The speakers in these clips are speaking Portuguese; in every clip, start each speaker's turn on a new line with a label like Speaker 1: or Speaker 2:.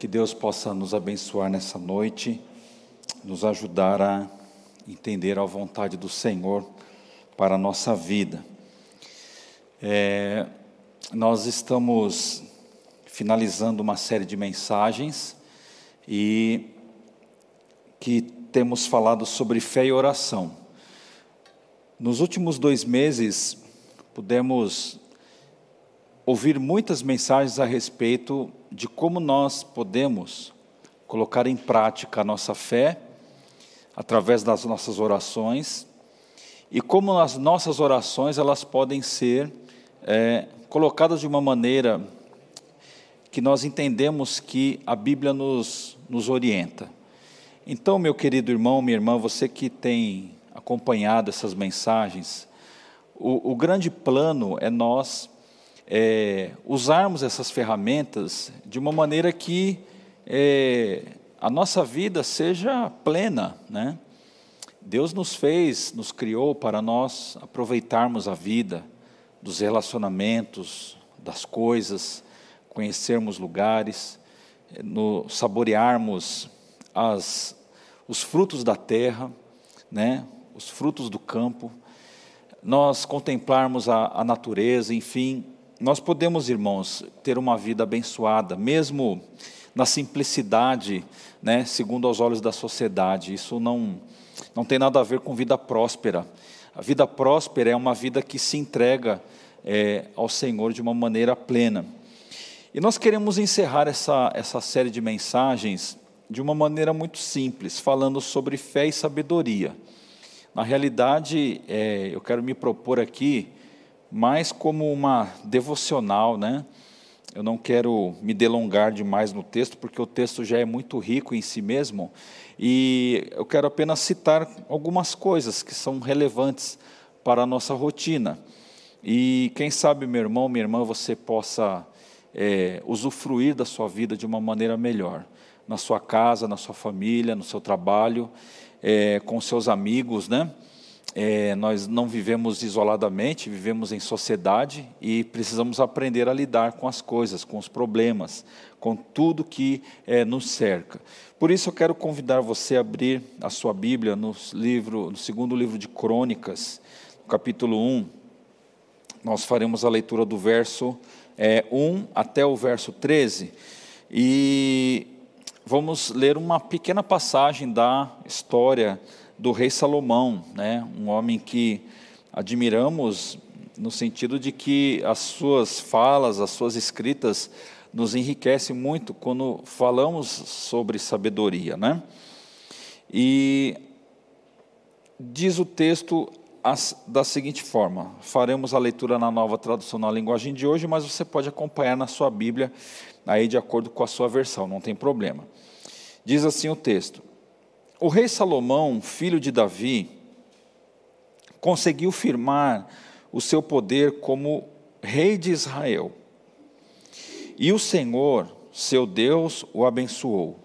Speaker 1: Que Deus possa nos abençoar nessa noite, nos ajudar a entender a vontade do Senhor para a nossa vida. É, nós estamos finalizando uma série de mensagens e que temos falado sobre fé e oração. Nos últimos dois meses, pudemos ouvir muitas mensagens a respeito de como nós podemos colocar em prática a nossa fé através das nossas orações e como as nossas orações elas podem ser é, colocadas de uma maneira que nós entendemos que a Bíblia nos, nos orienta. Então, meu querido irmão, minha irmã, você que tem acompanhado essas mensagens, o, o grande plano é nós é, usarmos essas ferramentas de uma maneira que é, a nossa vida seja plena, né? Deus nos fez, nos criou para nós aproveitarmos a vida, dos relacionamentos, das coisas, conhecermos lugares, no, saborearmos as, os frutos da terra, né? os frutos do campo, nós contemplarmos a, a natureza, enfim, nós podemos, irmãos, ter uma vida abençoada, mesmo na simplicidade, né, segundo aos olhos da sociedade. Isso não, não tem nada a ver com vida próspera. A vida próspera é uma vida que se entrega é, ao Senhor de uma maneira plena. E nós queremos encerrar essa, essa série de mensagens de uma maneira muito simples, falando sobre fé e sabedoria. Na realidade, é, eu quero me propor aqui mais como uma devocional, né? Eu não quero me delongar demais no texto, porque o texto já é muito rico em si mesmo, e eu quero apenas citar algumas coisas que são relevantes para a nossa rotina. E quem sabe, meu irmão, minha irmã, você possa é, usufruir da sua vida de uma maneira melhor, na sua casa, na sua família, no seu trabalho, é, com seus amigos, né? É, nós não vivemos isoladamente, vivemos em sociedade e precisamos aprender a lidar com as coisas, com os problemas, com tudo que é, nos cerca. Por isso eu quero convidar você a abrir a sua Bíblia no, livro, no segundo livro de Crônicas, capítulo 1. Nós faremos a leitura do verso é, 1 até o verso 13 e vamos ler uma pequena passagem da história do rei Salomão, né? um homem que admiramos no sentido de que as suas falas, as suas escritas nos enriquecem muito quando falamos sobre sabedoria. Né? E diz o texto da seguinte forma: faremos a leitura na nova tradução na linguagem de hoje, mas você pode acompanhar na sua Bíblia, aí de acordo com a sua versão, não tem problema. Diz assim o texto: o rei Salomão, filho de Davi, conseguiu firmar o seu poder como rei de Israel. E o Senhor, seu Deus, o abençoou.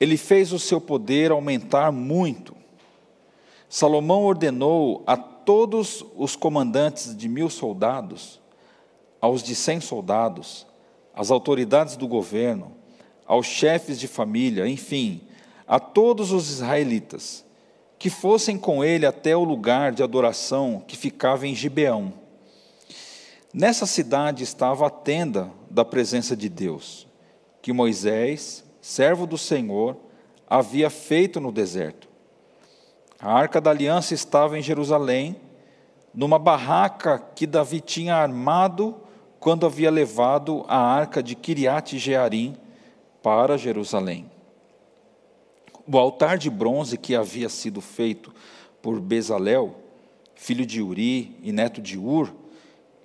Speaker 1: Ele fez o seu poder aumentar muito. Salomão ordenou a todos os comandantes de mil soldados, aos de cem soldados, às autoridades do governo, aos chefes de família, enfim, a todos os israelitas que fossem com ele até o lugar de adoração que ficava em Gibeão. Nessa cidade estava a tenda da presença de Deus, que Moisés, servo do Senhor, havia feito no deserto. A arca da aliança estava em Jerusalém, numa barraca que Davi tinha armado quando havia levado a arca de Kiriat Jearim para Jerusalém. O altar de bronze que havia sido feito por Bezalel, filho de Uri e neto de Ur,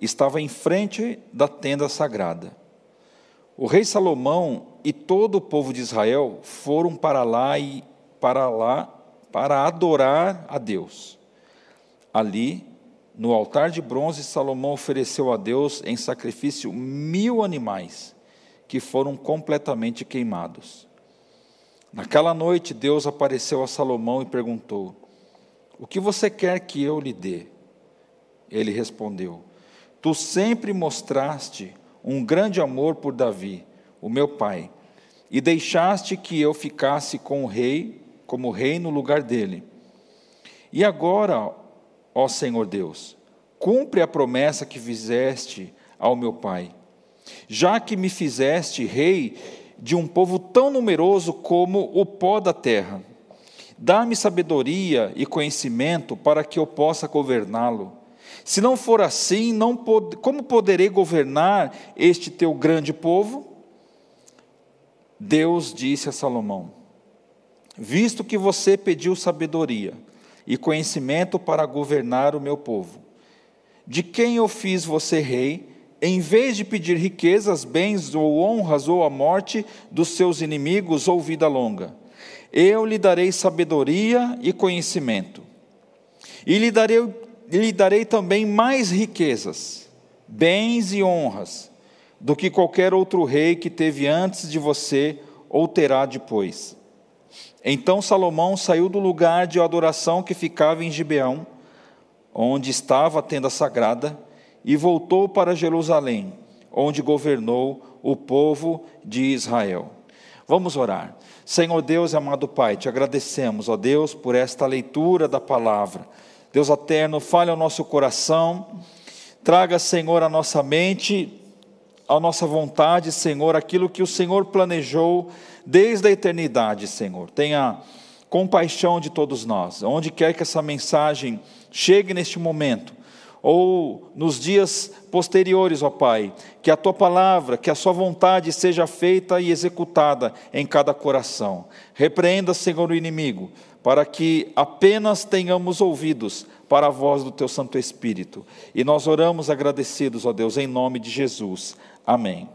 Speaker 1: estava em frente da tenda sagrada. O rei Salomão e todo o povo de Israel foram para lá e para lá para adorar a Deus. Ali, no altar de bronze, Salomão ofereceu a Deus em sacrifício mil animais que foram completamente queimados. Naquela noite, Deus apareceu a Salomão e perguntou: O que você quer que eu lhe dê? Ele respondeu: Tu sempre mostraste um grande amor por Davi, o meu pai, e deixaste que eu ficasse com o rei, como rei no lugar dele. E agora, ó Senhor Deus, cumpre a promessa que fizeste ao meu pai, já que me fizeste rei de um povo tão numeroso como o pó da terra. Dá-me sabedoria e conhecimento para que eu possa governá-lo. Se não for assim, não pod como poderei governar este teu grande povo? Deus disse a Salomão: Visto que você pediu sabedoria e conhecimento para governar o meu povo, de quem eu fiz você rei, em vez de pedir riquezas, bens ou honras ou a morte dos seus inimigos ou vida longa, eu lhe darei sabedoria e conhecimento, e lhe darei, lhe darei também mais riquezas, bens e honras do que qualquer outro rei que teve antes de você ou terá depois. Então Salomão saiu do lugar de adoração que ficava em Gibeão, onde estava a tenda sagrada, e voltou para Jerusalém, onde governou o povo de Israel. Vamos orar. Senhor Deus e amado Pai, te agradecemos, ó Deus, por esta leitura da palavra. Deus eterno, fale ao nosso coração, traga, Senhor, à nossa mente à nossa vontade, Senhor, aquilo que o Senhor planejou desde a eternidade, Senhor. Tenha compaixão de todos nós, onde quer que essa mensagem chegue neste momento, ou nos dias posteriores, ó Pai, que a tua palavra, que a sua vontade seja feita e executada em cada coração. Repreenda, Senhor, o inimigo, para que apenas tenhamos ouvidos para a voz do teu Santo Espírito. E nós oramos agradecidos, ó Deus, em nome de Jesus. Amém.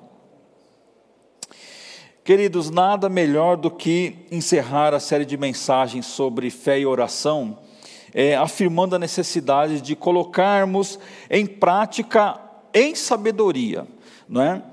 Speaker 1: Queridos, nada melhor do que encerrar a série de mensagens sobre fé e oração, é, afirmando a necessidade de colocarmos em prática em sabedoria, não é?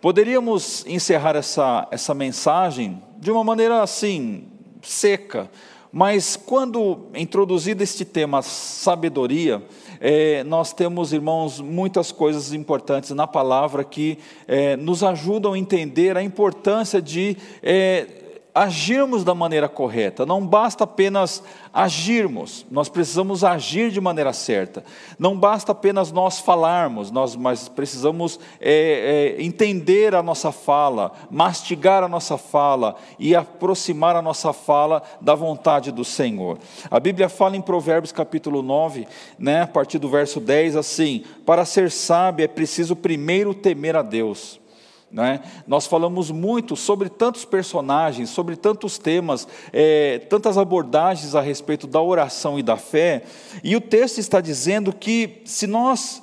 Speaker 1: Poderíamos encerrar essa, essa mensagem de uma maneira assim, seca, mas quando introduzido este tema sabedoria, é, nós temos, irmãos, muitas coisas importantes na palavra que é, nos ajudam a entender a importância de é, agirmos da maneira correta. Não basta apenas agirmos, nós precisamos agir de maneira certa. Não basta apenas nós falarmos, nós, mas precisamos é, é, entender a nossa fala, mastigar a nossa fala e aproximar a nossa fala da vontade do Senhor. A Bíblia fala em Provérbios capítulo 9, né, a partir do verso 10, assim: Para ser sábio é preciso primeiro temer a Deus. Né? Nós falamos muito sobre tantos personagens, sobre tantos temas, é, tantas abordagens a respeito da oração e da fé, e o texto está dizendo que se nós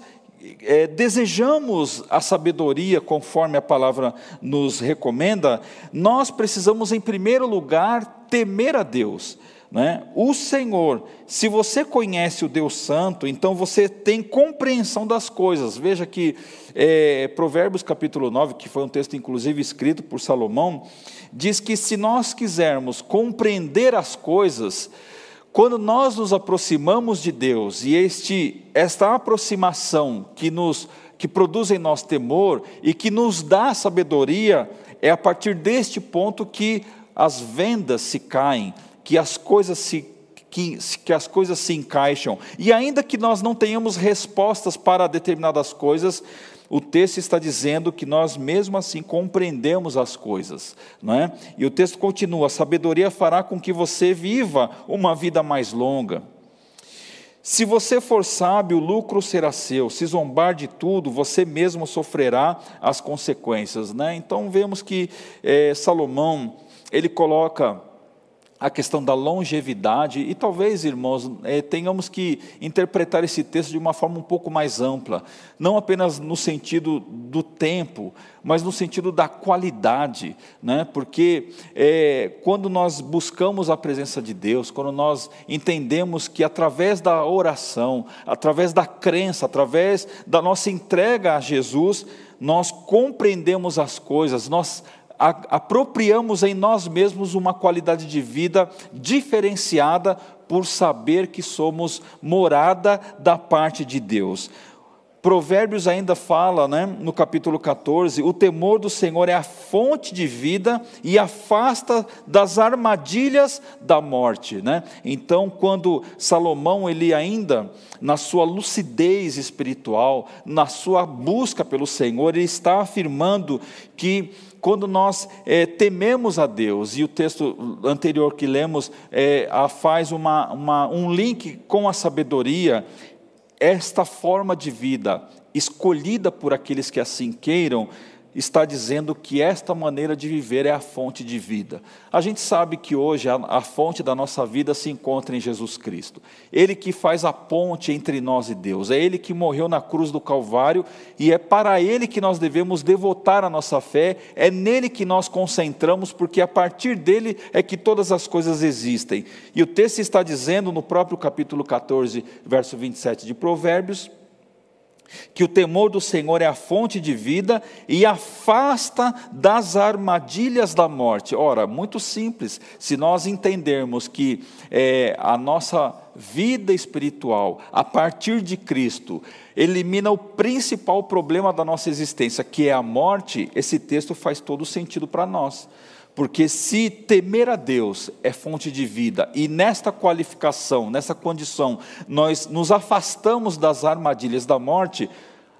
Speaker 1: é, desejamos a sabedoria conforme a palavra nos recomenda, nós precisamos, em primeiro lugar, temer a Deus. Né? O Senhor, se você conhece o Deus Santo, então você tem compreensão das coisas. Veja que é, Provérbios capítulo 9, que foi um texto inclusive escrito por Salomão, diz que se nós quisermos compreender as coisas, quando nós nos aproximamos de Deus e este, esta aproximação que nos que produz em nós temor e que nos dá sabedoria, é a partir deste ponto que as vendas se caem, que as coisas se que, que, as coisas se encaixam. E ainda que nós não tenhamos respostas para determinadas coisas, o texto está dizendo que nós mesmo assim compreendemos as coisas, não é? E o texto continua: a sabedoria fará com que você viva uma vida mais longa. Se você for sábio, o lucro será seu. Se zombar de tudo, você mesmo sofrerá as consequências. Né? Então vemos que é, Salomão ele coloca a questão da longevidade, e talvez, irmãos, é, tenhamos que interpretar esse texto de uma forma um pouco mais ampla, não apenas no sentido do tempo, mas no sentido da qualidade, né? porque é, quando nós buscamos a presença de Deus, quando nós entendemos que através da oração, através da crença, através da nossa entrega a Jesus, nós compreendemos as coisas, nós apropriamos em nós mesmos uma qualidade de vida diferenciada por saber que somos morada da parte de Deus. Provérbios ainda fala, né, no capítulo 14, o temor do Senhor é a fonte de vida e afasta das armadilhas da morte, né? Então, quando Salomão ele ainda na sua lucidez espiritual, na sua busca pelo Senhor, ele está afirmando que quando nós é, tememos a Deus, e o texto anterior que lemos é, faz uma, uma, um link com a sabedoria, esta forma de vida, escolhida por aqueles que assim queiram, está dizendo que esta maneira de viver é a fonte de vida. A gente sabe que hoje a, a, fonte da nossa vida se encontra em Jesus Cristo. Ele que faz a ponte entre nós e Deus. É Ele que morreu na cruz do Calvário e é para Ele que nós devemos devotar a nossa fé. É nele que nós concentramos, porque a partir dele é que todas as coisas existem. E o texto está dizendo no próprio capítulo 14, verso 27 de Provérbios que o temor do Senhor é a fonte de vida e afasta das armadilhas da morte. Ora, muito simples, se nós entendermos que é, a nossa vida espiritual, a partir de Cristo, elimina o principal problema da nossa existência, que é a morte, esse texto faz todo sentido para nós. Porque se temer a Deus é fonte de vida, e nesta qualificação, nessa condição, nós nos afastamos das armadilhas da morte,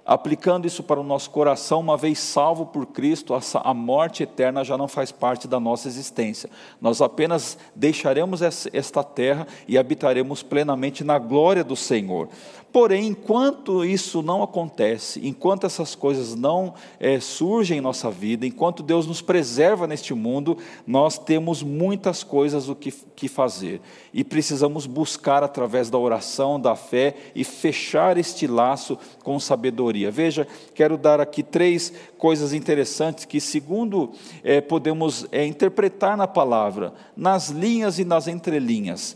Speaker 1: aplicando isso para o nosso coração, uma vez salvo por Cristo, a morte eterna já não faz parte da nossa existência. Nós apenas deixaremos esta terra e habitaremos plenamente na glória do Senhor. Porém, enquanto isso não acontece, enquanto essas coisas não é, surgem em nossa vida, enquanto Deus nos preserva neste mundo, nós temos muitas coisas o que, que fazer. E precisamos buscar através da oração, da fé e fechar este laço com sabedoria. Veja, quero dar aqui três coisas interessantes que, segundo é, podemos é, interpretar na palavra, nas linhas e nas entrelinhas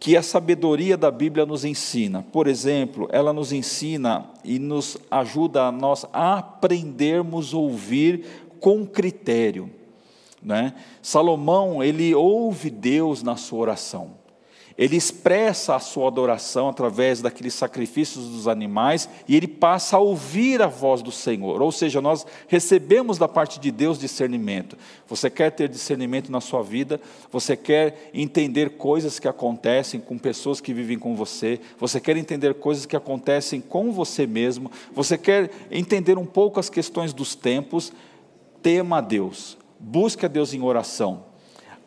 Speaker 1: que a sabedoria da Bíblia nos ensina. Por exemplo, ela nos ensina e nos ajuda a nós a aprendermos a ouvir com critério. Né? Salomão, ele ouve Deus na sua oração ele expressa a sua adoração através daqueles sacrifícios dos animais e ele passa a ouvir a voz do Senhor. Ou seja, nós recebemos da parte de Deus discernimento. Você quer ter discernimento na sua vida? Você quer entender coisas que acontecem com pessoas que vivem com você? Você quer entender coisas que acontecem com você mesmo? Você quer entender um pouco as questões dos tempos? Tema a Deus. Busque a Deus em oração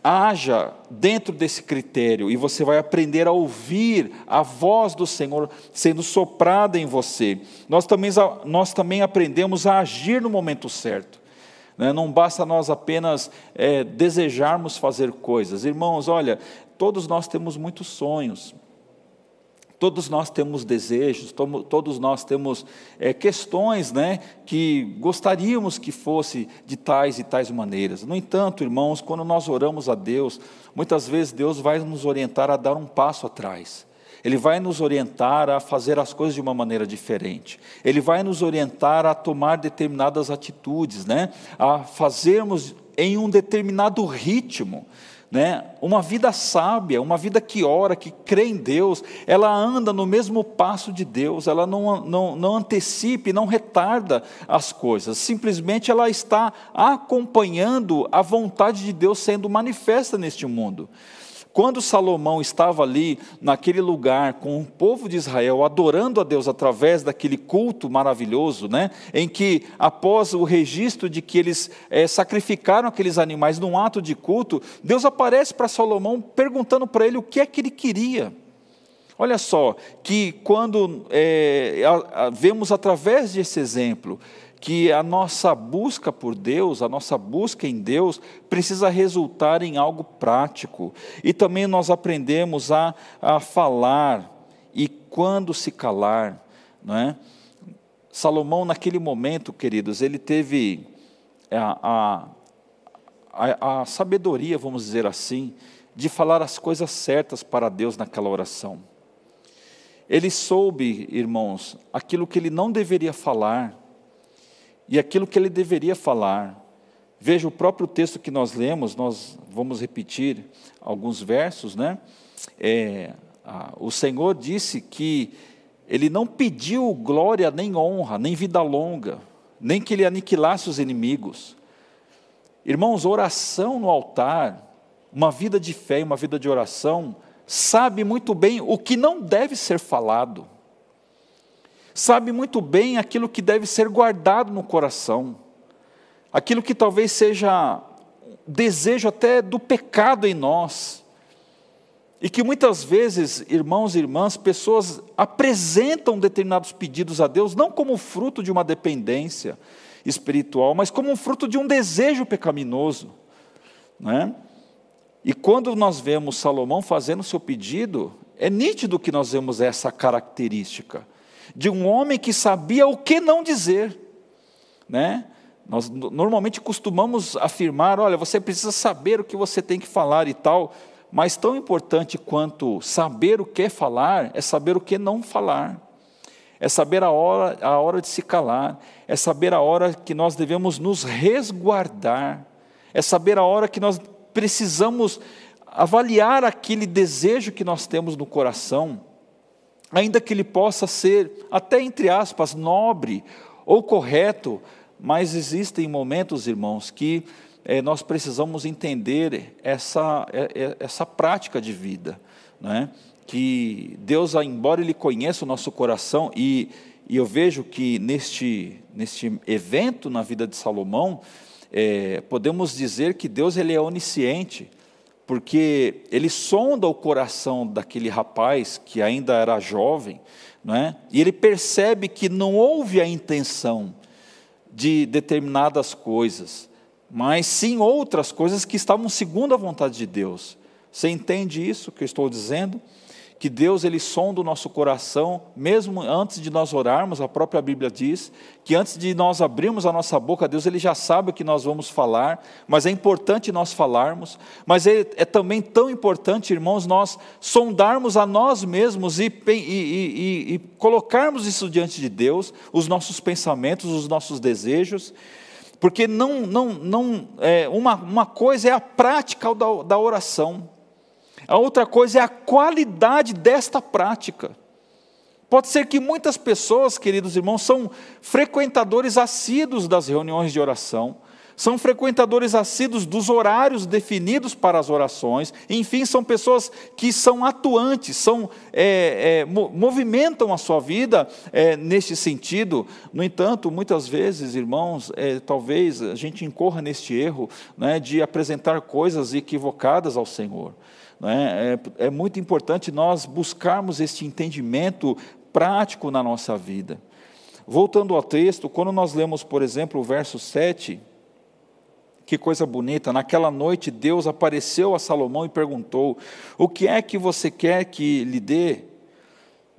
Speaker 1: haja dentro desse critério e você vai aprender a ouvir a voz do Senhor sendo soprada em você. Nós também, nós também aprendemos a agir no momento certo. Né? Não basta nós apenas é, desejarmos fazer coisas. Irmãos, olha, todos nós temos muitos sonhos. Todos nós temos desejos, todos nós temos é, questões né, que gostaríamos que fosse de tais e tais maneiras. No entanto, irmãos, quando nós oramos a Deus, muitas vezes Deus vai nos orientar a dar um passo atrás. Ele vai nos orientar a fazer as coisas de uma maneira diferente. Ele vai nos orientar a tomar determinadas atitudes, né? a fazermos em um determinado ritmo né? Uma vida sábia, uma vida que ora, que crê em Deus, ela anda no mesmo passo de Deus, ela não, não, não antecipe, não retarda as coisas, simplesmente ela está acompanhando a vontade de Deus sendo manifesta neste mundo. Quando Salomão estava ali, naquele lugar, com o povo de Israel, adorando a Deus através daquele culto maravilhoso, né, em que, após o registro de que eles é, sacrificaram aqueles animais num ato de culto, Deus aparece para Salomão perguntando para ele o que é que ele queria. Olha só, que quando é, a, a, vemos através desse exemplo, que a nossa busca por Deus, a nossa busca em Deus, precisa resultar em algo prático. E também nós aprendemos a, a falar e quando se calar. Não é? Salomão, naquele momento, queridos, ele teve a, a, a, sabedoria, vamos dizer assim, de falar as coisas certas para Deus naquela oração. Ele soube, irmãos, aquilo que ele não deveria falar, e aquilo que ele deveria falar. Veja o próprio texto que nós lemos, nós vamos repetir alguns versos, né? É, a, o Senhor disse que ele não pediu glória, nem honra, nem vida longa, nem que ele aniquilasse os inimigos. Irmãos, oração no altar, uma vida de fé e uma vida de oração, sabe muito bem o que não deve ser falado, sabe muito bem aquilo que deve ser guardado no coração, aquilo que talvez seja desejo até do pecado em nós, e que muitas vezes, irmãos e irmãs, pessoas apresentam determinados pedidos a Deus não como fruto de uma dependência espiritual, mas como fruto de um desejo pecaminoso, não é? E quando nós vemos Salomão fazendo seu pedido, é nítido que nós vemos essa característica de um homem que sabia o que não dizer, né? Nós normalmente costumamos afirmar, olha, você precisa saber o que você tem que falar e tal, mas tão importante quanto saber o que falar é saber o que não falar. É saber a hora, a hora de se calar, é saber a hora que nós devemos nos resguardar, é saber a hora que nós precisamos avaliar aquele desejo que nós temos no coração, ainda que ele possa ser, até entre aspas, nobre ou correto, mas existem momentos, irmãos, que é, nós precisamos entender essa, é, essa prática de vida, né? que Deus, embora Ele conheça o nosso coração, e, e eu vejo que neste, neste evento na vida de Salomão, é, podemos dizer que Deus ele é onisciente, porque ele sonda o coração daquele rapaz que ainda era jovem, não é? e ele percebe que não houve a intenção de determinadas coisas, mas sim outras coisas que estavam segundo a vontade de Deus. Você entende isso que eu estou dizendo? Que Deus ele sonda o nosso coração, mesmo antes de nós orarmos, a própria Bíblia diz que antes de nós abrirmos a nossa boca, Deus ele já sabe o que nós vamos falar, mas é importante nós falarmos, mas é, é também tão importante, irmãos, nós sondarmos a nós mesmos e, e, e, e colocarmos isso diante de Deus, os nossos pensamentos, os nossos desejos, porque não, não, não, é, uma, uma coisa é a prática da, da oração, a outra coisa é a qualidade desta prática. Pode ser que muitas pessoas, queridos irmãos, são frequentadores assíduos das reuniões de oração, são frequentadores assíduos dos horários definidos para as orações, enfim, são pessoas que são atuantes, são, é, é, movimentam a sua vida é, neste sentido. No entanto, muitas vezes, irmãos, é, talvez a gente incorra neste erro né, de apresentar coisas equivocadas ao Senhor. É? é, é muito importante nós buscarmos este entendimento prático na nossa vida. Voltando ao texto, quando nós lemos, por exemplo, o verso 7, que coisa bonita, naquela noite Deus apareceu a Salomão e perguntou: O que é que você quer que lhe dê?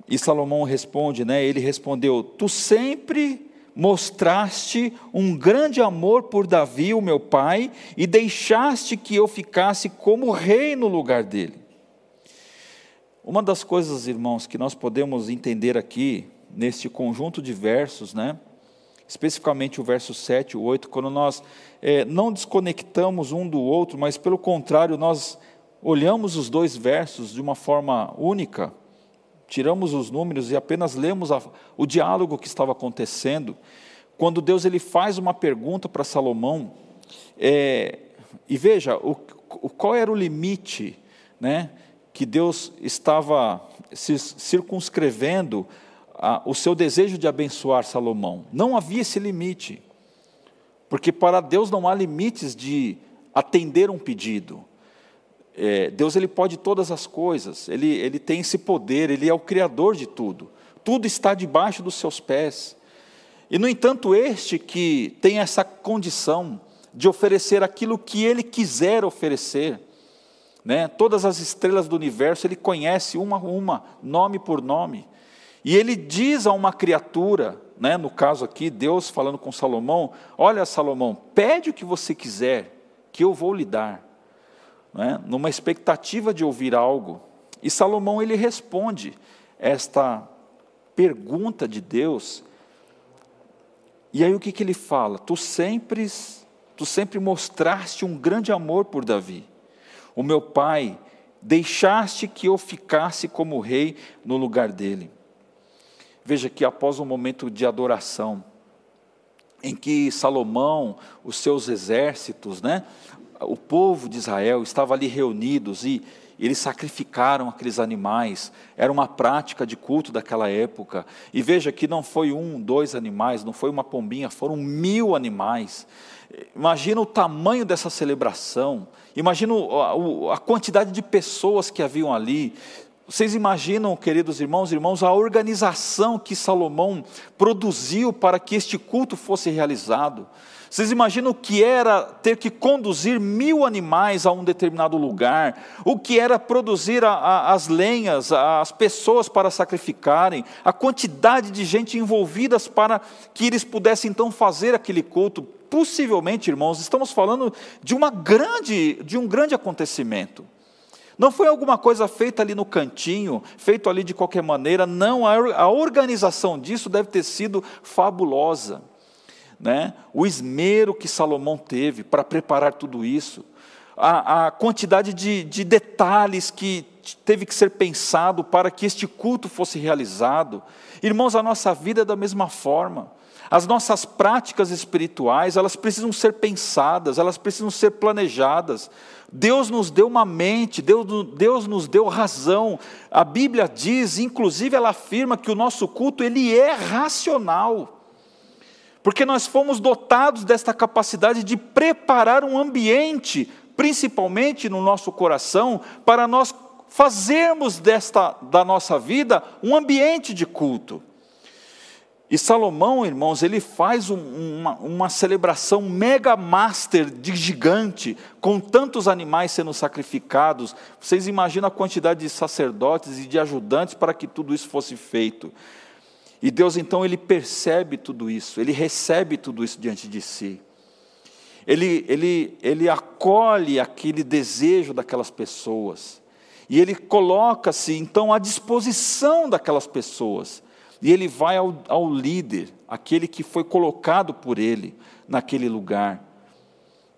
Speaker 1: E Salomão responde, né? Ele respondeu: Tu sempre mostraste um grande amor por Davi, o meu pai, e deixaste que eu ficasse como rei no lugar dele. Uma das coisas, irmãos, que nós podemos entender aqui, neste conjunto de versos, né? especificamente o verso 7 e 8, quando nós é, não desconectamos um do outro, mas pelo contrário, nós olhamos os dois versos de uma forma única, tiramos os números e apenas lemos a, o diálogo que estava acontecendo, quando Deus ele faz uma pergunta para Salomão, é, e veja, o, o, qual era o limite né, que Deus estava circunscrevendo a, o seu desejo de abençoar Salomão. Não havia esse limite, porque para Deus não há limites de atender um pedido. É, Deus ele pode todas as coisas, ele, ele tem esse poder, ele é o criador de tudo, tudo está debaixo dos seus pés. E, no entanto, este que tem essa condição de oferecer aquilo que ele quiser oferecer, né? todas as estrelas do universo, ele conhece uma a uma, nome por nome, e ele diz a uma criatura, né? no caso aqui, Deus falando com Salomão: Olha, Salomão, pede o que você quiser, que eu vou lhe dar né, numa expectativa de ouvir algo. E Salomão ele responde esta pergunta de Deus. E aí o que, que ele fala? Tu sempre, tu sempre mostraste um grande amor por Davi, o meu pai, deixaste que eu ficasse como rei no lugar dele. Veja que após um momento de adoração, em que Salomão, os seus exércitos, né, o povo de Israel estava ali reunidos e eles sacrificaram aqueles animais, era uma prática de culto daquela época. E veja que não foi um, dois animais, não foi uma pombinha, foram mil animais. Imagina o tamanho dessa celebração, imagina a, quantidade de pessoas que haviam ali. Vocês imaginam, queridos irmãos e irmãos, a organização que Salomão produziu para que este culto fosse realizado. Vocês imaginam o que era ter que conduzir mil animais a um determinado lugar, o que era produzir a, a, as lenhas, as pessoas para sacrificarem, a quantidade de gente envolvidas para que eles pudessem então fazer aquele culto. Possivelmente, irmãos, estamos falando de uma grande, de um grande acontecimento. Não foi alguma coisa feita ali no cantinho, feito ali de qualquer maneira, não, a organização disso deve ter sido fabulosa né? o esmero que Salomão teve para preparar tudo isso, a, a quantidade de, de detalhes que teve que ser pensado para que este culto fosse realizado. Irmãos, a nossa vida é da mesma forma. As nossas práticas espirituais, elas precisam ser pensadas, elas precisam ser planejadas. Deus nos deu uma mente, Deus, Deus nos deu razão. A Bíblia diz, inclusive ela afirma que o nosso culto ele é racional porque nós fomos dotados desta capacidade de preparar um ambiente, principalmente no nosso coração, para nós fazermos desta da nossa vida um ambiente de culto. E Salomão, irmãos, ele faz um, uma, uma celebração mega master de gigante, com tantos animais sendo sacrificados. Vocês imaginam a quantidade de sacerdotes e de ajudantes para que tudo isso fosse feito. E Deus então ele percebe tudo isso, ele recebe tudo isso diante de si. Ele, ele, ele acolhe aquele desejo daquelas pessoas. E ele coloca-se então à disposição daquelas pessoas. E ele vai ao, ao líder, aquele que foi colocado por ele naquele lugar.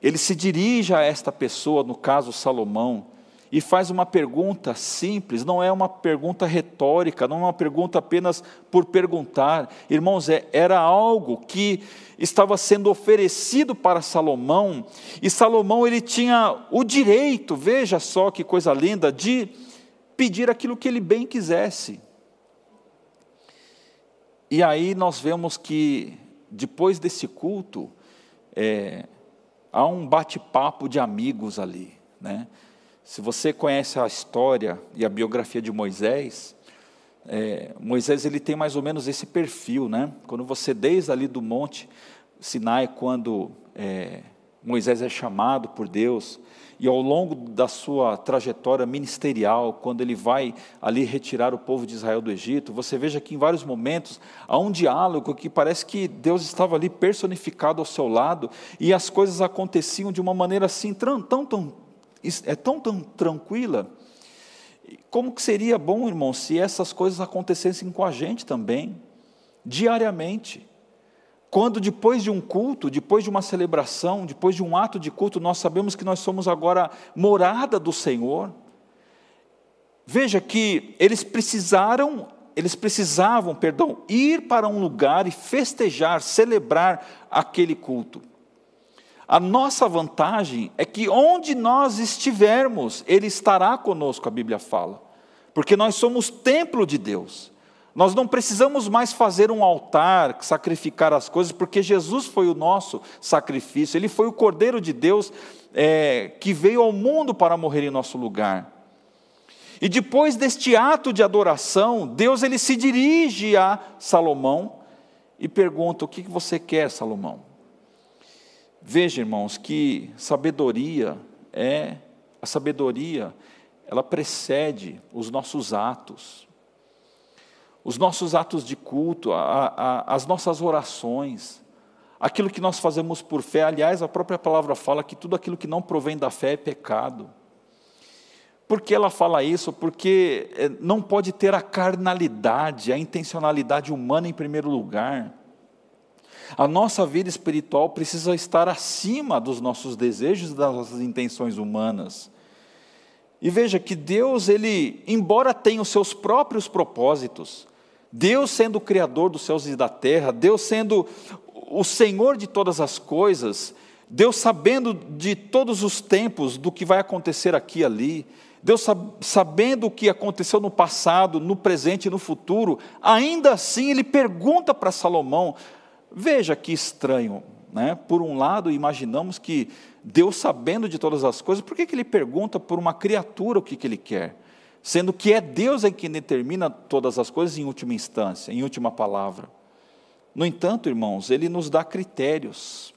Speaker 1: Ele se dirige a esta pessoa, no caso Salomão, e faz uma pergunta simples, não é uma pergunta retórica, não é uma pergunta apenas por perguntar. Irmãos, é, era algo que estava sendo oferecido para Salomão, e Salomão ele tinha o direito, veja só que coisa linda, de pedir aquilo que ele bem quisesse. E aí nós vemos que depois desse culto, é, há um bate-papo de amigos ali, né? Se você conhece a história e a biografia de Moisés, é, Moisés ele tem mais ou menos esse perfil, né? Quando você desde ali do monte Sinai, quando é, Moisés é chamado por Deus e ao longo da sua trajetória ministerial, quando ele vai ali retirar o povo de Israel do Egito, você veja que em vários momentos há um diálogo que parece que Deus estava ali personificado ao seu lado e as coisas aconteciam de uma maneira assim tão, tão, tão é tão, tão tranquila. Como que seria bom, irmão, se essas coisas acontecessem com a gente também, diariamente? Quando depois de um culto, depois de uma celebração, depois de um ato de culto, nós sabemos que nós somos agora morada do Senhor. Veja que eles precisaram, eles precisavam, perdão, ir para um lugar e festejar, celebrar aquele culto. A nossa vantagem é que onde nós estivermos, Ele estará conosco, a Bíblia fala, porque nós somos templo de Deus. Nós não precisamos mais fazer um altar, sacrificar as coisas, porque Jesus foi o nosso sacrifício, Ele foi o Cordeiro de Deus é, que veio ao mundo para morrer em nosso lugar. E depois deste ato de adoração, Deus ele se dirige a Salomão e pergunta: O que você quer, Salomão? Veja, irmãos, que sabedoria é a sabedoria, ela precede os nossos atos. Os nossos atos de culto, a, a, as nossas orações, aquilo que nós fazemos por fé, aliás, a própria palavra fala que tudo aquilo que não provém da fé é pecado. Por que ela fala isso? Porque eh, não pode ter a carnalidade, a intencionalidade humana em primeiro lugar. A nossa vida espiritual precisa estar acima dos nossos desejos e das nossas intenções humanas. E veja que Deus, ele, embora tenha os seus próprios propósitos, Deus sendo o Criador dos céus e da terra, Deus sendo o Senhor de todas as coisas, Deus sabendo de todos os tempos do que vai acontecer aqui e ali, Deus sabendo o que aconteceu no passado, no presente e no futuro, ainda assim ele pergunta para Salomão: veja que estranho, né? Por um lado, imaginamos que Deus, sabendo de todas as coisas, por que, que ele pergunta por uma criatura o que, que ele quer? Sendo que é Deus em quem determina todas as coisas em última instância, em última palavra. No entanto, irmãos, ele nos dá critérios,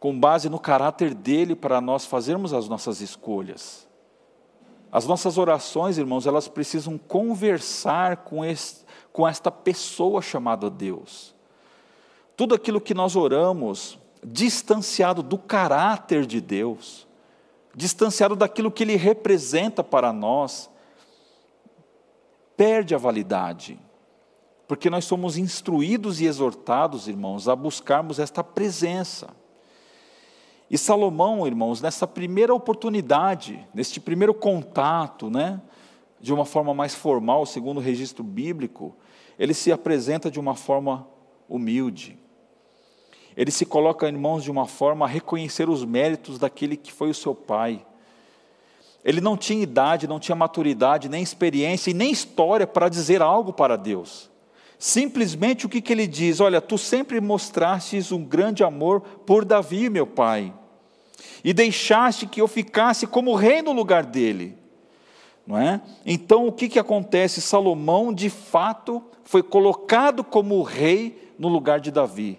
Speaker 1: com base no caráter dele, para nós fazermos as nossas escolhas. As nossas orações, irmãos, elas precisam conversar com, este, com esta pessoa chamada Deus. Tudo aquilo que nós oramos, distanciado do caráter de Deus, distanciado daquilo que Ele representa para nós, perde a validade. Porque nós somos instruídos e exortados, irmãos, a buscarmos esta presença. E Salomão, irmãos, nessa primeira oportunidade, neste primeiro contato, né, de uma forma mais formal, segundo o registro bíblico, ele se apresenta de uma forma humilde. Ele se coloca em mãos de uma forma a reconhecer os méritos daquele que foi o seu pai. Ele não tinha idade, não tinha maturidade, nem experiência e nem história para dizer algo para Deus. Simplesmente o que, que ele diz? Olha, tu sempre mostrastes um grande amor por Davi, meu pai e deixaste que eu ficasse como rei no lugar dele. Não é? Então o que, que acontece? Salomão, de fato, foi colocado como rei no lugar de Davi.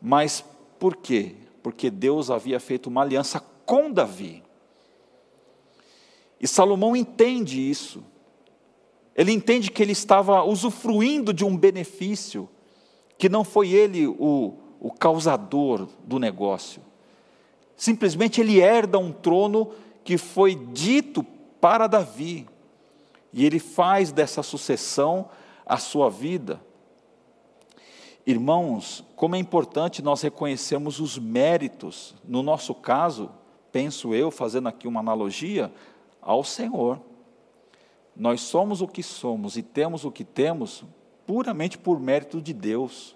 Speaker 1: Mas por quê? Porque Deus havia feito uma aliança com Davi. E Salomão entende isso. Ele entende que ele estava usufruindo de um benefício, que não foi ele o, o causador do negócio. Simplesmente ele herda um trono que foi dito para Davi. E ele faz dessa sucessão a sua vida. Irmãos, como é importante nós reconhecermos os méritos, no nosso caso, penso eu, fazendo aqui uma analogia, ao Senhor. Nós somos o que somos e temos o que temos puramente por mérito de Deus.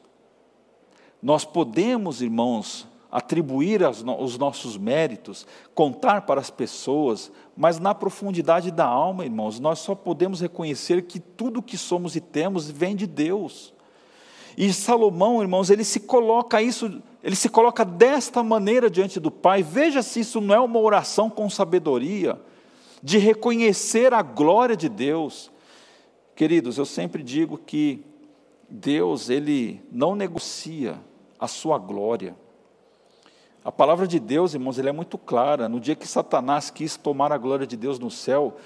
Speaker 1: Nós podemos, irmãos, atribuir os nossos méritos, contar para as pessoas, mas na profundidade da alma, irmãos, nós só podemos reconhecer que tudo que somos e temos vem de Deus. E Salomão, irmãos, ele se coloca isso, ele se coloca desta maneira diante do Pai. Veja se isso não é uma oração com sabedoria, de reconhecer a glória de Deus. Queridos, eu sempre digo que Deus, ele não negocia a sua glória. A palavra de Deus, irmãos, ele é muito clara. No dia que Satanás quis tomar a glória de Deus no céu,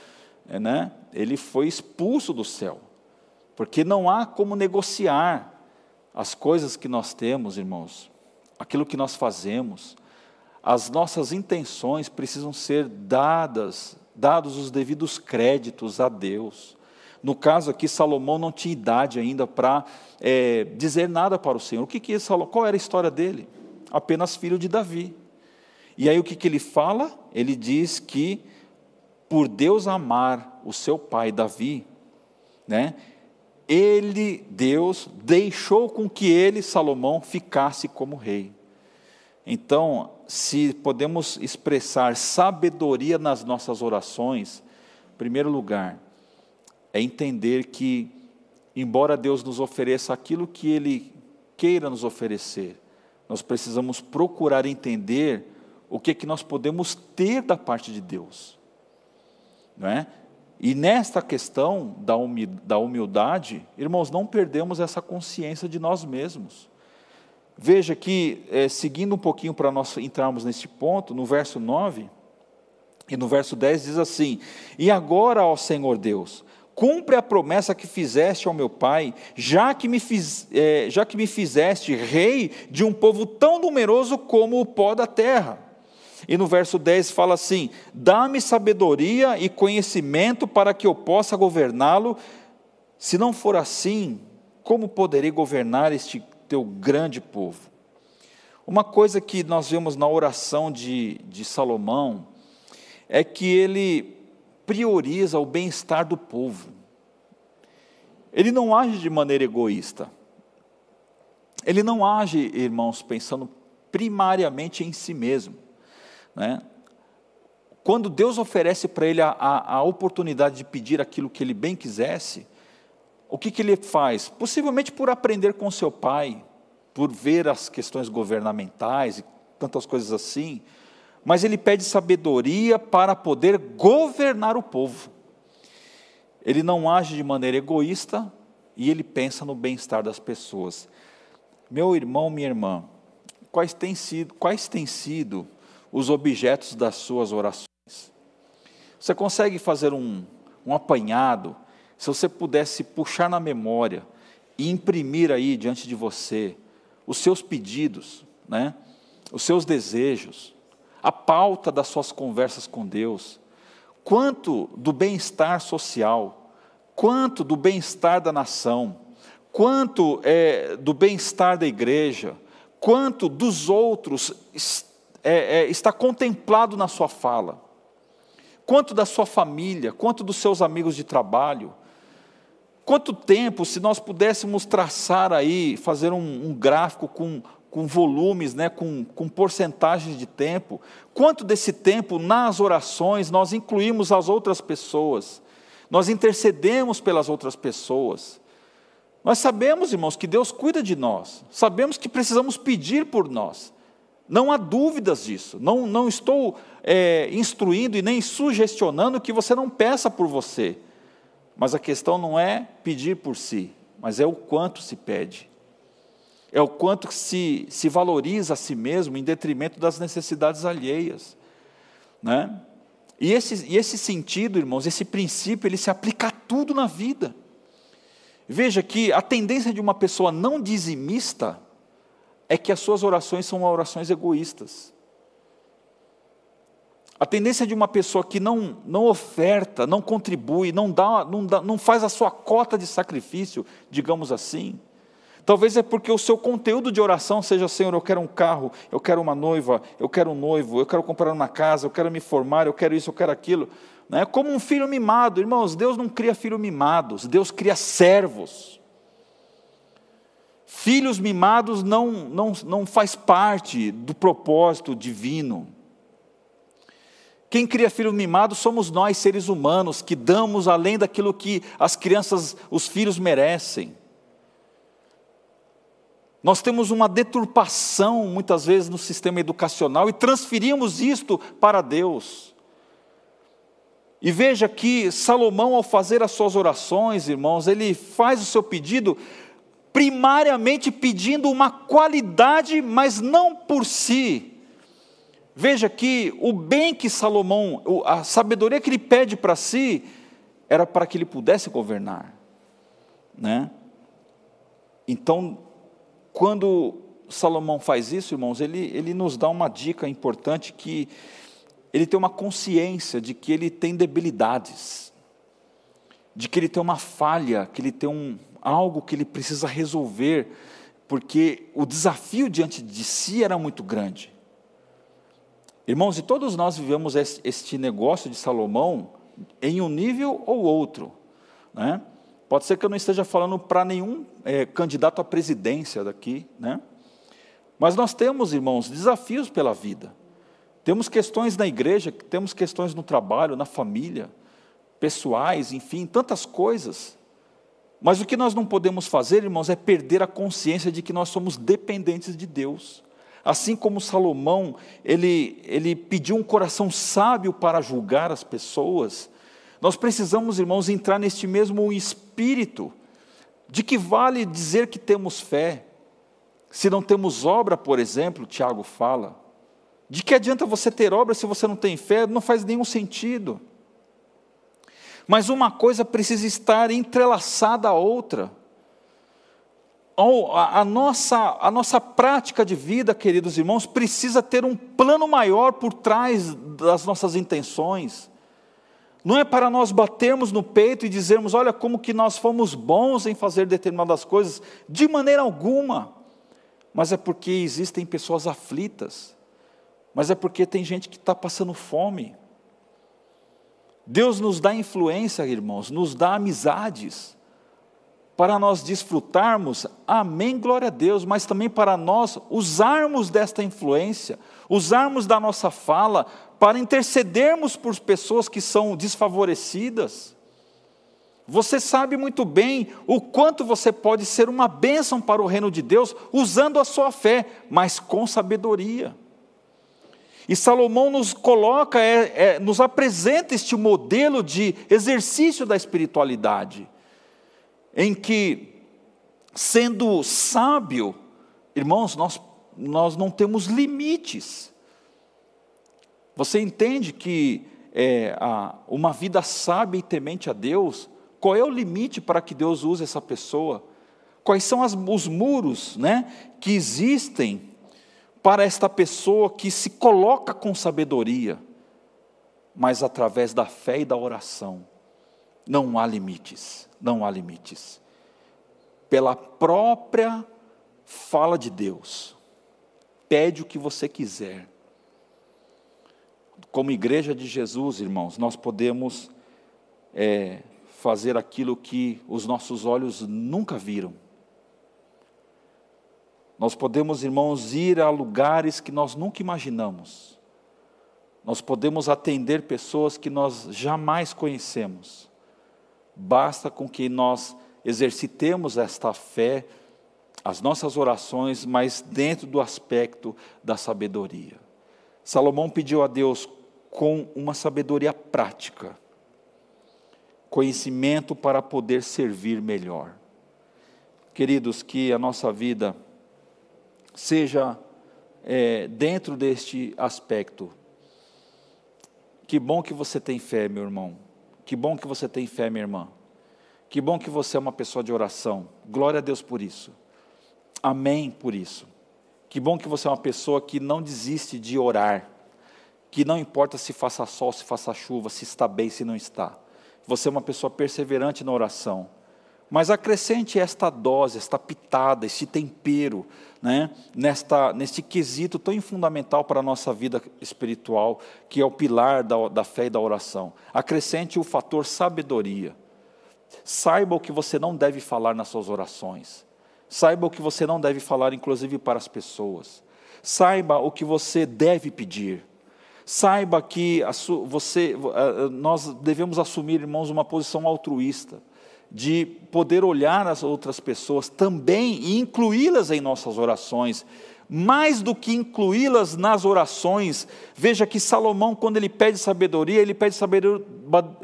Speaker 1: é, né, ele foi expulso do céu. Porque não há como negociar as coisas que nós temos, irmãos, aquilo que nós fazemos. As nossas intenções precisam ser dadas, dados os devidos créditos a Deus. No caso aqui, Salomão não tinha idade ainda para é, dizer nada para o Senhor. O que que Salomão? Qual era a história dele? apenas filho de Davi. E aí o que, que ele fala? Ele diz que por Deus amar o seu pai Davi, né, ele, Deus, deixou com que ele, Salomão, ficasse como rei. Então, se podemos expressar sabedoria nas nossas orações, em primeiro lugar, é entender que, embora Deus nos ofereça aquilo que Ele queira nos oferecer, nós precisamos procurar entender o que, é que nós podemos ter da parte de Deus. Não é? E nesta questão da humildade, irmãos, não perdemos essa consciência de nós mesmos. Veja que, é, seguindo um pouquinho para nós entrarmos nesse ponto, no verso 9 e no verso 10 diz assim: E agora, ó Senhor Deus, cumpre a promessa que fizeste ao meu pai, já que me, fiz, é, já que me fizeste rei de um povo tão numeroso como o pó da terra. E no verso 10 fala assim: Dá-me sabedoria e conhecimento para que eu possa governá-lo. Se não for assim, como poderei governar este teu grande povo? Uma coisa que nós vemos na oração de, de Salomão é que ele prioriza o bem-estar do povo. ele não age de maneira egoísta. Ele não age, irmãos, pensando primariamente em si mesmo. Né? Quando Deus oferece para ele a, a, a, oportunidade de pedir aquilo que ele bem quisesse, o que, que ele faz? Possivelmente por aprender com seu pai, por ver as questões governamentais e tantas coisas assim, mas ele pede sabedoria para poder governar o povo. Ele não age de maneira egoísta e ele pensa no bem-estar das pessoas. Meu irmão, minha irmã, quais têm sido, quais têm sido os objetos das suas orações? Você consegue fazer um, um apanhado? Se você pudesse puxar na memória e imprimir aí diante de você os seus pedidos, né? os seus desejos, a pauta das suas conversas com Deus, quanto do bem-estar social, quanto do bem-estar da nação, quanto é, do bem-estar da igreja, quanto dos outros é, é, está contemplado na sua fala, quanto da sua família, quanto dos seus amigos de trabalho. Quanto tempo, se nós pudéssemos traçar aí, fazer um, um gráfico com com volumes, né, com, com porcentagens de tempo, quanto desse tempo nas orações nós incluímos as outras pessoas, nós intercedemos pelas outras pessoas. Nós sabemos, irmãos, que Deus cuida de nós, sabemos que precisamos pedir por nós, não há dúvidas disso, não, não estou é, instruindo e nem sugestionando que você não peça por você, mas a questão não é pedir por si, mas é o quanto se pede é o quanto se, se valoriza a si mesmo em detrimento das necessidades alheias. Né? E, esse, e esse sentido, irmãos, esse princípio, ele se aplica a tudo na vida. Veja que a tendência de uma pessoa não dizimista é que as suas orações são orações egoístas. A tendência de uma pessoa que não, não oferta, não contribui, não, dá, não, dá, não faz a sua cota de sacrifício, digamos assim, Talvez é porque o seu conteúdo de oração seja: Senhor, eu quero um carro, eu quero uma noiva, eu quero um noivo, eu quero comprar uma casa, eu quero me formar, eu quero isso, eu quero aquilo. Né? Como um filho mimado, irmãos, Deus não cria filhos mimados, Deus cria servos. Filhos mimados não, não, não faz parte do propósito divino. Quem cria filhos mimados somos nós, seres humanos, que damos além daquilo que as crianças, os filhos merecem. Nós temos uma deturpação, muitas vezes, no sistema educacional e transferimos isto para Deus. E veja que Salomão, ao fazer as suas orações, irmãos, ele faz o seu pedido primariamente pedindo uma qualidade, mas não por si. Veja que o bem que Salomão, a sabedoria que ele pede para si, era para que ele pudesse governar, né? Então, quando Salomão faz isso, irmãos, ele, ele nos dá uma dica importante que ele tem uma consciência de que ele tem debilidades, de que ele tem uma falha, que ele tem um, algo que ele precisa resolver, porque o desafio diante de si era muito grande. Irmãos, e todos nós vivemos este negócio de Salomão em um nível ou outro, né? Pode ser que eu não esteja falando para nenhum é, candidato à presidência daqui, né? Mas nós temos, irmãos, desafios pela vida. Temos questões na igreja, temos questões no trabalho, na família, pessoais, enfim, tantas coisas. Mas o que nós não podemos fazer, irmãos, é perder a consciência de que nós somos dependentes de Deus. Assim como Salomão, ele, ele pediu um coração sábio para julgar as pessoas, nós precisamos, irmãos, entrar neste mesmo espírito. De que vale dizer que temos fé, se não temos obra, por exemplo, Tiago fala. De que adianta você ter obra se você não tem fé? Não faz nenhum sentido. Mas uma coisa precisa estar entrelaçada à outra. A, nossa, a nossa prática de vida, queridos irmãos, precisa ter um plano maior por trás das nossas intenções. Não é para nós batermos no peito e dizermos, olha como que nós fomos bons em fazer determinadas coisas, de maneira alguma. Mas é porque existem pessoas aflitas. Mas é porque tem gente que está passando fome. Deus nos dá influência, irmãos, nos dá amizades. para nós desfrutarmos, amém, glória a Deus, mas também para nós usarmos desta influência, usarmos da nossa fala para intercedermos por pessoas que são desfavorecidas. Você sabe muito bem o quanto você pode ser uma bênção para o reino de Deus usando a sua fé, mas com sabedoria. E Salomão nos coloca, é, é, nos apresenta este modelo de exercício da espiritualidade em que, sendo sábio, irmãos, nós, nós não temos limites. Você entende que é, a, uma vida sábia e temente a Deus, qual é o limite para que Deus use essa pessoa? Quais são as, os muros né, que existem para esta pessoa que se coloca com sabedoria, mas através da fé e da oração? Não há limites, não há limites. Pela própria fala de Deus, pede o que você quiser. Como igreja de Jesus, irmãos, nós podemos é, fazer aquilo que os nossos olhos nunca viram. Nós podemos, irmãos, ir a lugares que nós nunca imaginamos. Nós podemos atender pessoas que nós jamais conhecemos. Basta com que nós exercitemos esta fé, as nossas orações, mas dentro do aspecto da sabedoria. Salomão pediu a Deus com uma sabedoria prática, conhecimento para poder servir melhor. Queridos, que a nossa vida seja é, dentro deste aspecto. Que bom que você tem fé, meu irmão. Que bom que você tem fé, minha irmã. Que bom que você é uma pessoa de oração. Glória a Deus por isso. Amém por isso. Que bom que você é uma pessoa que não desiste de orar. Que não importa se faça sol, se faça chuva, se está bem, se não está. Você é uma pessoa perseverante na oração. Mas acrescente esta dose, esta pitada, este tempero, né, nesta, neste quesito tão fundamental para a nossa vida espiritual, que é o pilar da, da fé e da oração. Acrescente o fator sabedoria. Saiba o que você não deve falar nas suas orações. Saiba o que você não deve falar, inclusive para as pessoas. Saiba o que você deve pedir. Saiba que você, nós devemos assumir, irmãos, uma posição altruísta de poder olhar as outras pessoas também e incluí-las em nossas orações. Mais do que incluí-las nas orações, veja que Salomão, quando ele pede sabedoria, ele pede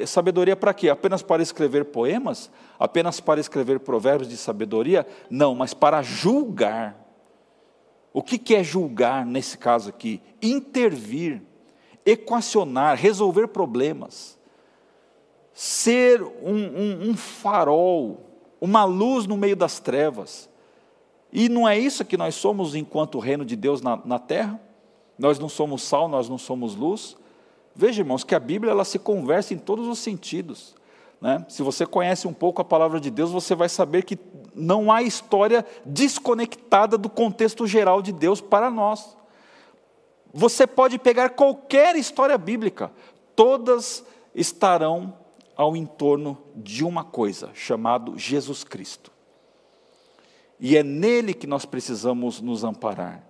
Speaker 1: sabedoria para quê? Apenas para escrever poemas? Apenas para escrever provérbios de sabedoria? Não, mas para julgar. O que é julgar nesse caso aqui? Intervir, equacionar, resolver problemas ser um, um, um farol, uma luz no meio das trevas. E não é isso que nós somos enquanto reino de Deus na, na terra? Nós não somos sal, nós não somos luz. Veja, irmãos, que a Bíblia ela se conversa em todos os sentidos. Né? Se você conhece um pouco a palavra de Deus, você vai saber que não há história desconectada do contexto geral de Deus para nós. Você pode pegar qualquer história bíblica, todas estarão ao entorno de uma coisa, chamado Jesus Cristo. E é nele que nós precisamos nos amparar.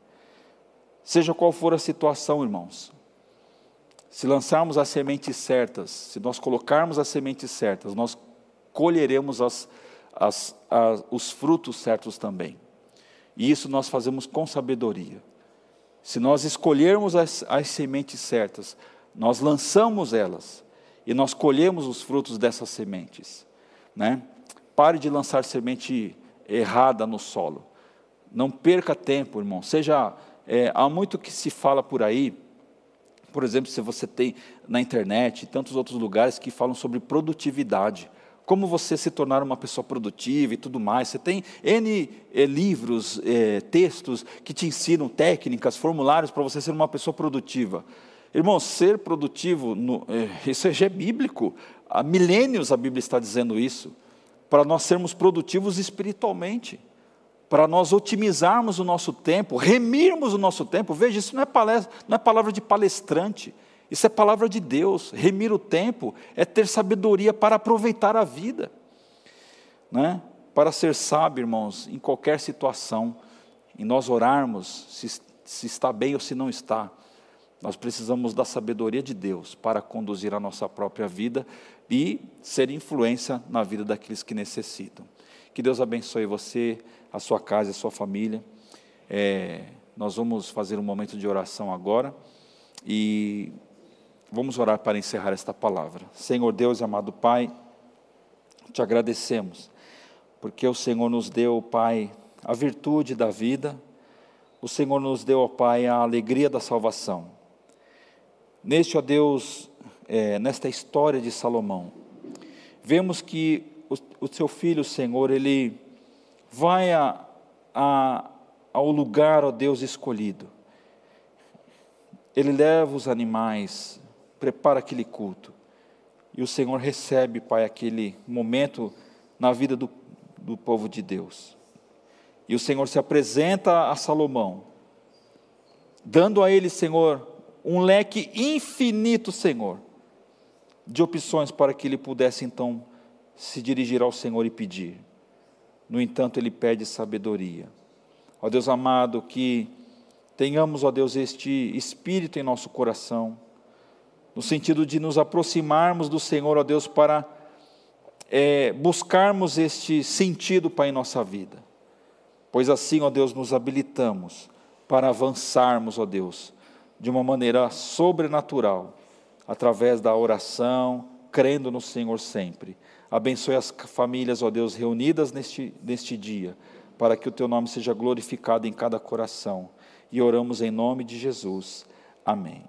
Speaker 1: Seja qual for a situação, irmãos, se lançarmos as sementes certas, se nós colocarmos as sementes certas, nós colheremos as, as, as, os frutos certos também. E isso nós fazemos com sabedoria. Se nós escolhermos as, as sementes certas, nós lançamos elas, e nós colhemos os frutos dessas sementes. Né? Pare de lançar semente errada no solo. Não perca tempo, irmão. Seja, é, há muito que se fala por aí, por exemplo, se você tem na internet e tantos outros lugares que falam sobre produtividade, como você se tornar uma pessoa produtiva e tudo mais. Você tem N é, livros, é, textos que te ensinam técnicas, formulários para você ser uma pessoa produtiva. Irmão, ser produtivo, no, é, isso já é bíblico. Há milênios a Bíblia está dizendo isso. Para nós sermos produtivos espiritualmente. Para nós otimizarmos o nosso tempo, remirmos o nosso tempo. Veja, isso não é, palestra, não é palavra de palestrante. Isso é palavra de Deus. Remir o tempo é ter sabedoria para aproveitar a vida. Né? para ser sábio, irmãos, em qualquer situação, e nós orarmos se, se está bem ou se não está. Nós precisamos da sabedoria de Deus para conduzir a nossa própria vida e ser influência na vida daqueles que necessitam. Que Deus abençoe você, a sua casa, a sua família. É, nós vamos fazer um momento de oração agora e vamos orar para encerrar esta palavra. Senhor Deus, amado Pai, te agradecemos, porque o Senhor nos deu, Pai, a virtude da vida, o Senhor nos deu, Pai, a alegria da salvação. Neste, ó Deus, é, nesta história de Salomão, vemos que o, o seu filho, Senhor, ele vai a, a, ao lugar, ó Deus, escolhido. Ele leva os animais, prepara aquele culto. E o Senhor recebe, Pai, aquele momento na vida do, do povo de Deus. E o Senhor se apresenta a Salomão, dando a ele, Senhor, um leque infinito, Senhor, de opções para que ele pudesse então se dirigir ao Senhor e pedir. No entanto, ele pede sabedoria. Ó Deus amado, que tenhamos, ó Deus, este espírito em nosso coração, no sentido de nos aproximarmos do Senhor, ó Deus, para é, buscarmos este sentido, Pai, em nossa vida. Pois assim, ó Deus, nos habilitamos para avançarmos, ó Deus, de uma maneira sobrenatural, através da oração, crendo no Senhor sempre. Abençoe as famílias, ó Deus, reunidas neste, neste dia, para que o teu nome seja glorificado em cada coração. E oramos em nome de Jesus. Amém.